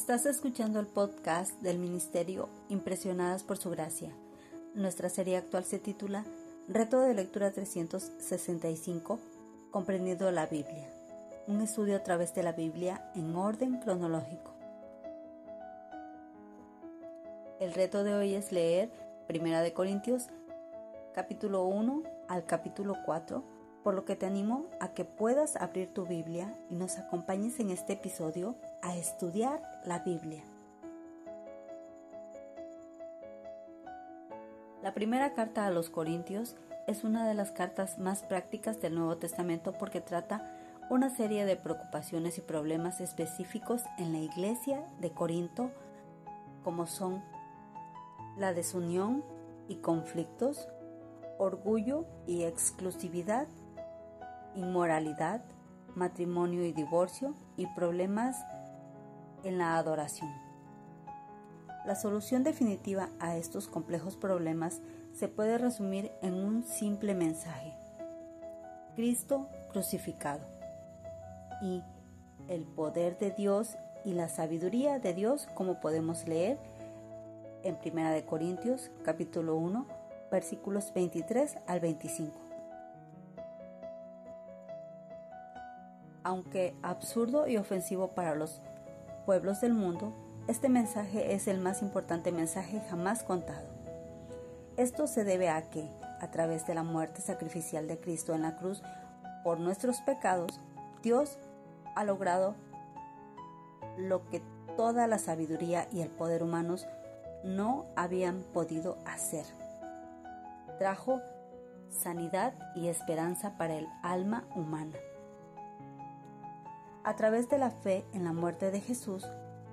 Estás escuchando el podcast del Ministerio Impresionadas por Su Gracia. Nuestra serie actual se titula Reto de Lectura 365, comprendiendo la Biblia. Un estudio a través de la Biblia en orden cronológico. El reto de hoy es leer Primera de Corintios capítulo 1 al capítulo 4, por lo que te animo a que puedas abrir tu Biblia y nos acompañes en este episodio a estudiar la Biblia. La primera carta a los Corintios es una de las cartas más prácticas del Nuevo Testamento porque trata una serie de preocupaciones y problemas específicos en la iglesia de Corinto, como son la desunión y conflictos, orgullo y exclusividad, inmoralidad, matrimonio y divorcio y problemas en la adoración. La solución definitiva a estos complejos problemas se puede resumir en un simple mensaje. Cristo crucificado. Y el poder de Dios y la sabiduría de Dios como podemos leer en 1 Corintios capítulo 1 versículos 23 al 25. Aunque absurdo y ofensivo para los pueblos del mundo, este mensaje es el más importante mensaje jamás contado. Esto se debe a que, a través de la muerte sacrificial de Cristo en la cruz por nuestros pecados, Dios ha logrado lo que toda la sabiduría y el poder humanos no habían podido hacer trajo sanidad y esperanza para el alma humana. A través de la fe en la muerte de Jesús,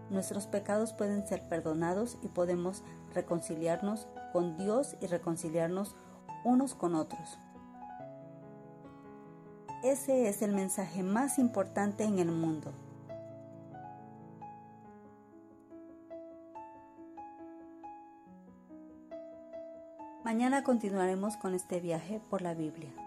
nuestros pecados pueden ser perdonados y podemos reconciliarnos con Dios y reconciliarnos unos con otros. Ese es el mensaje más importante en el mundo. Mañana continuaremos con este viaje por la Biblia.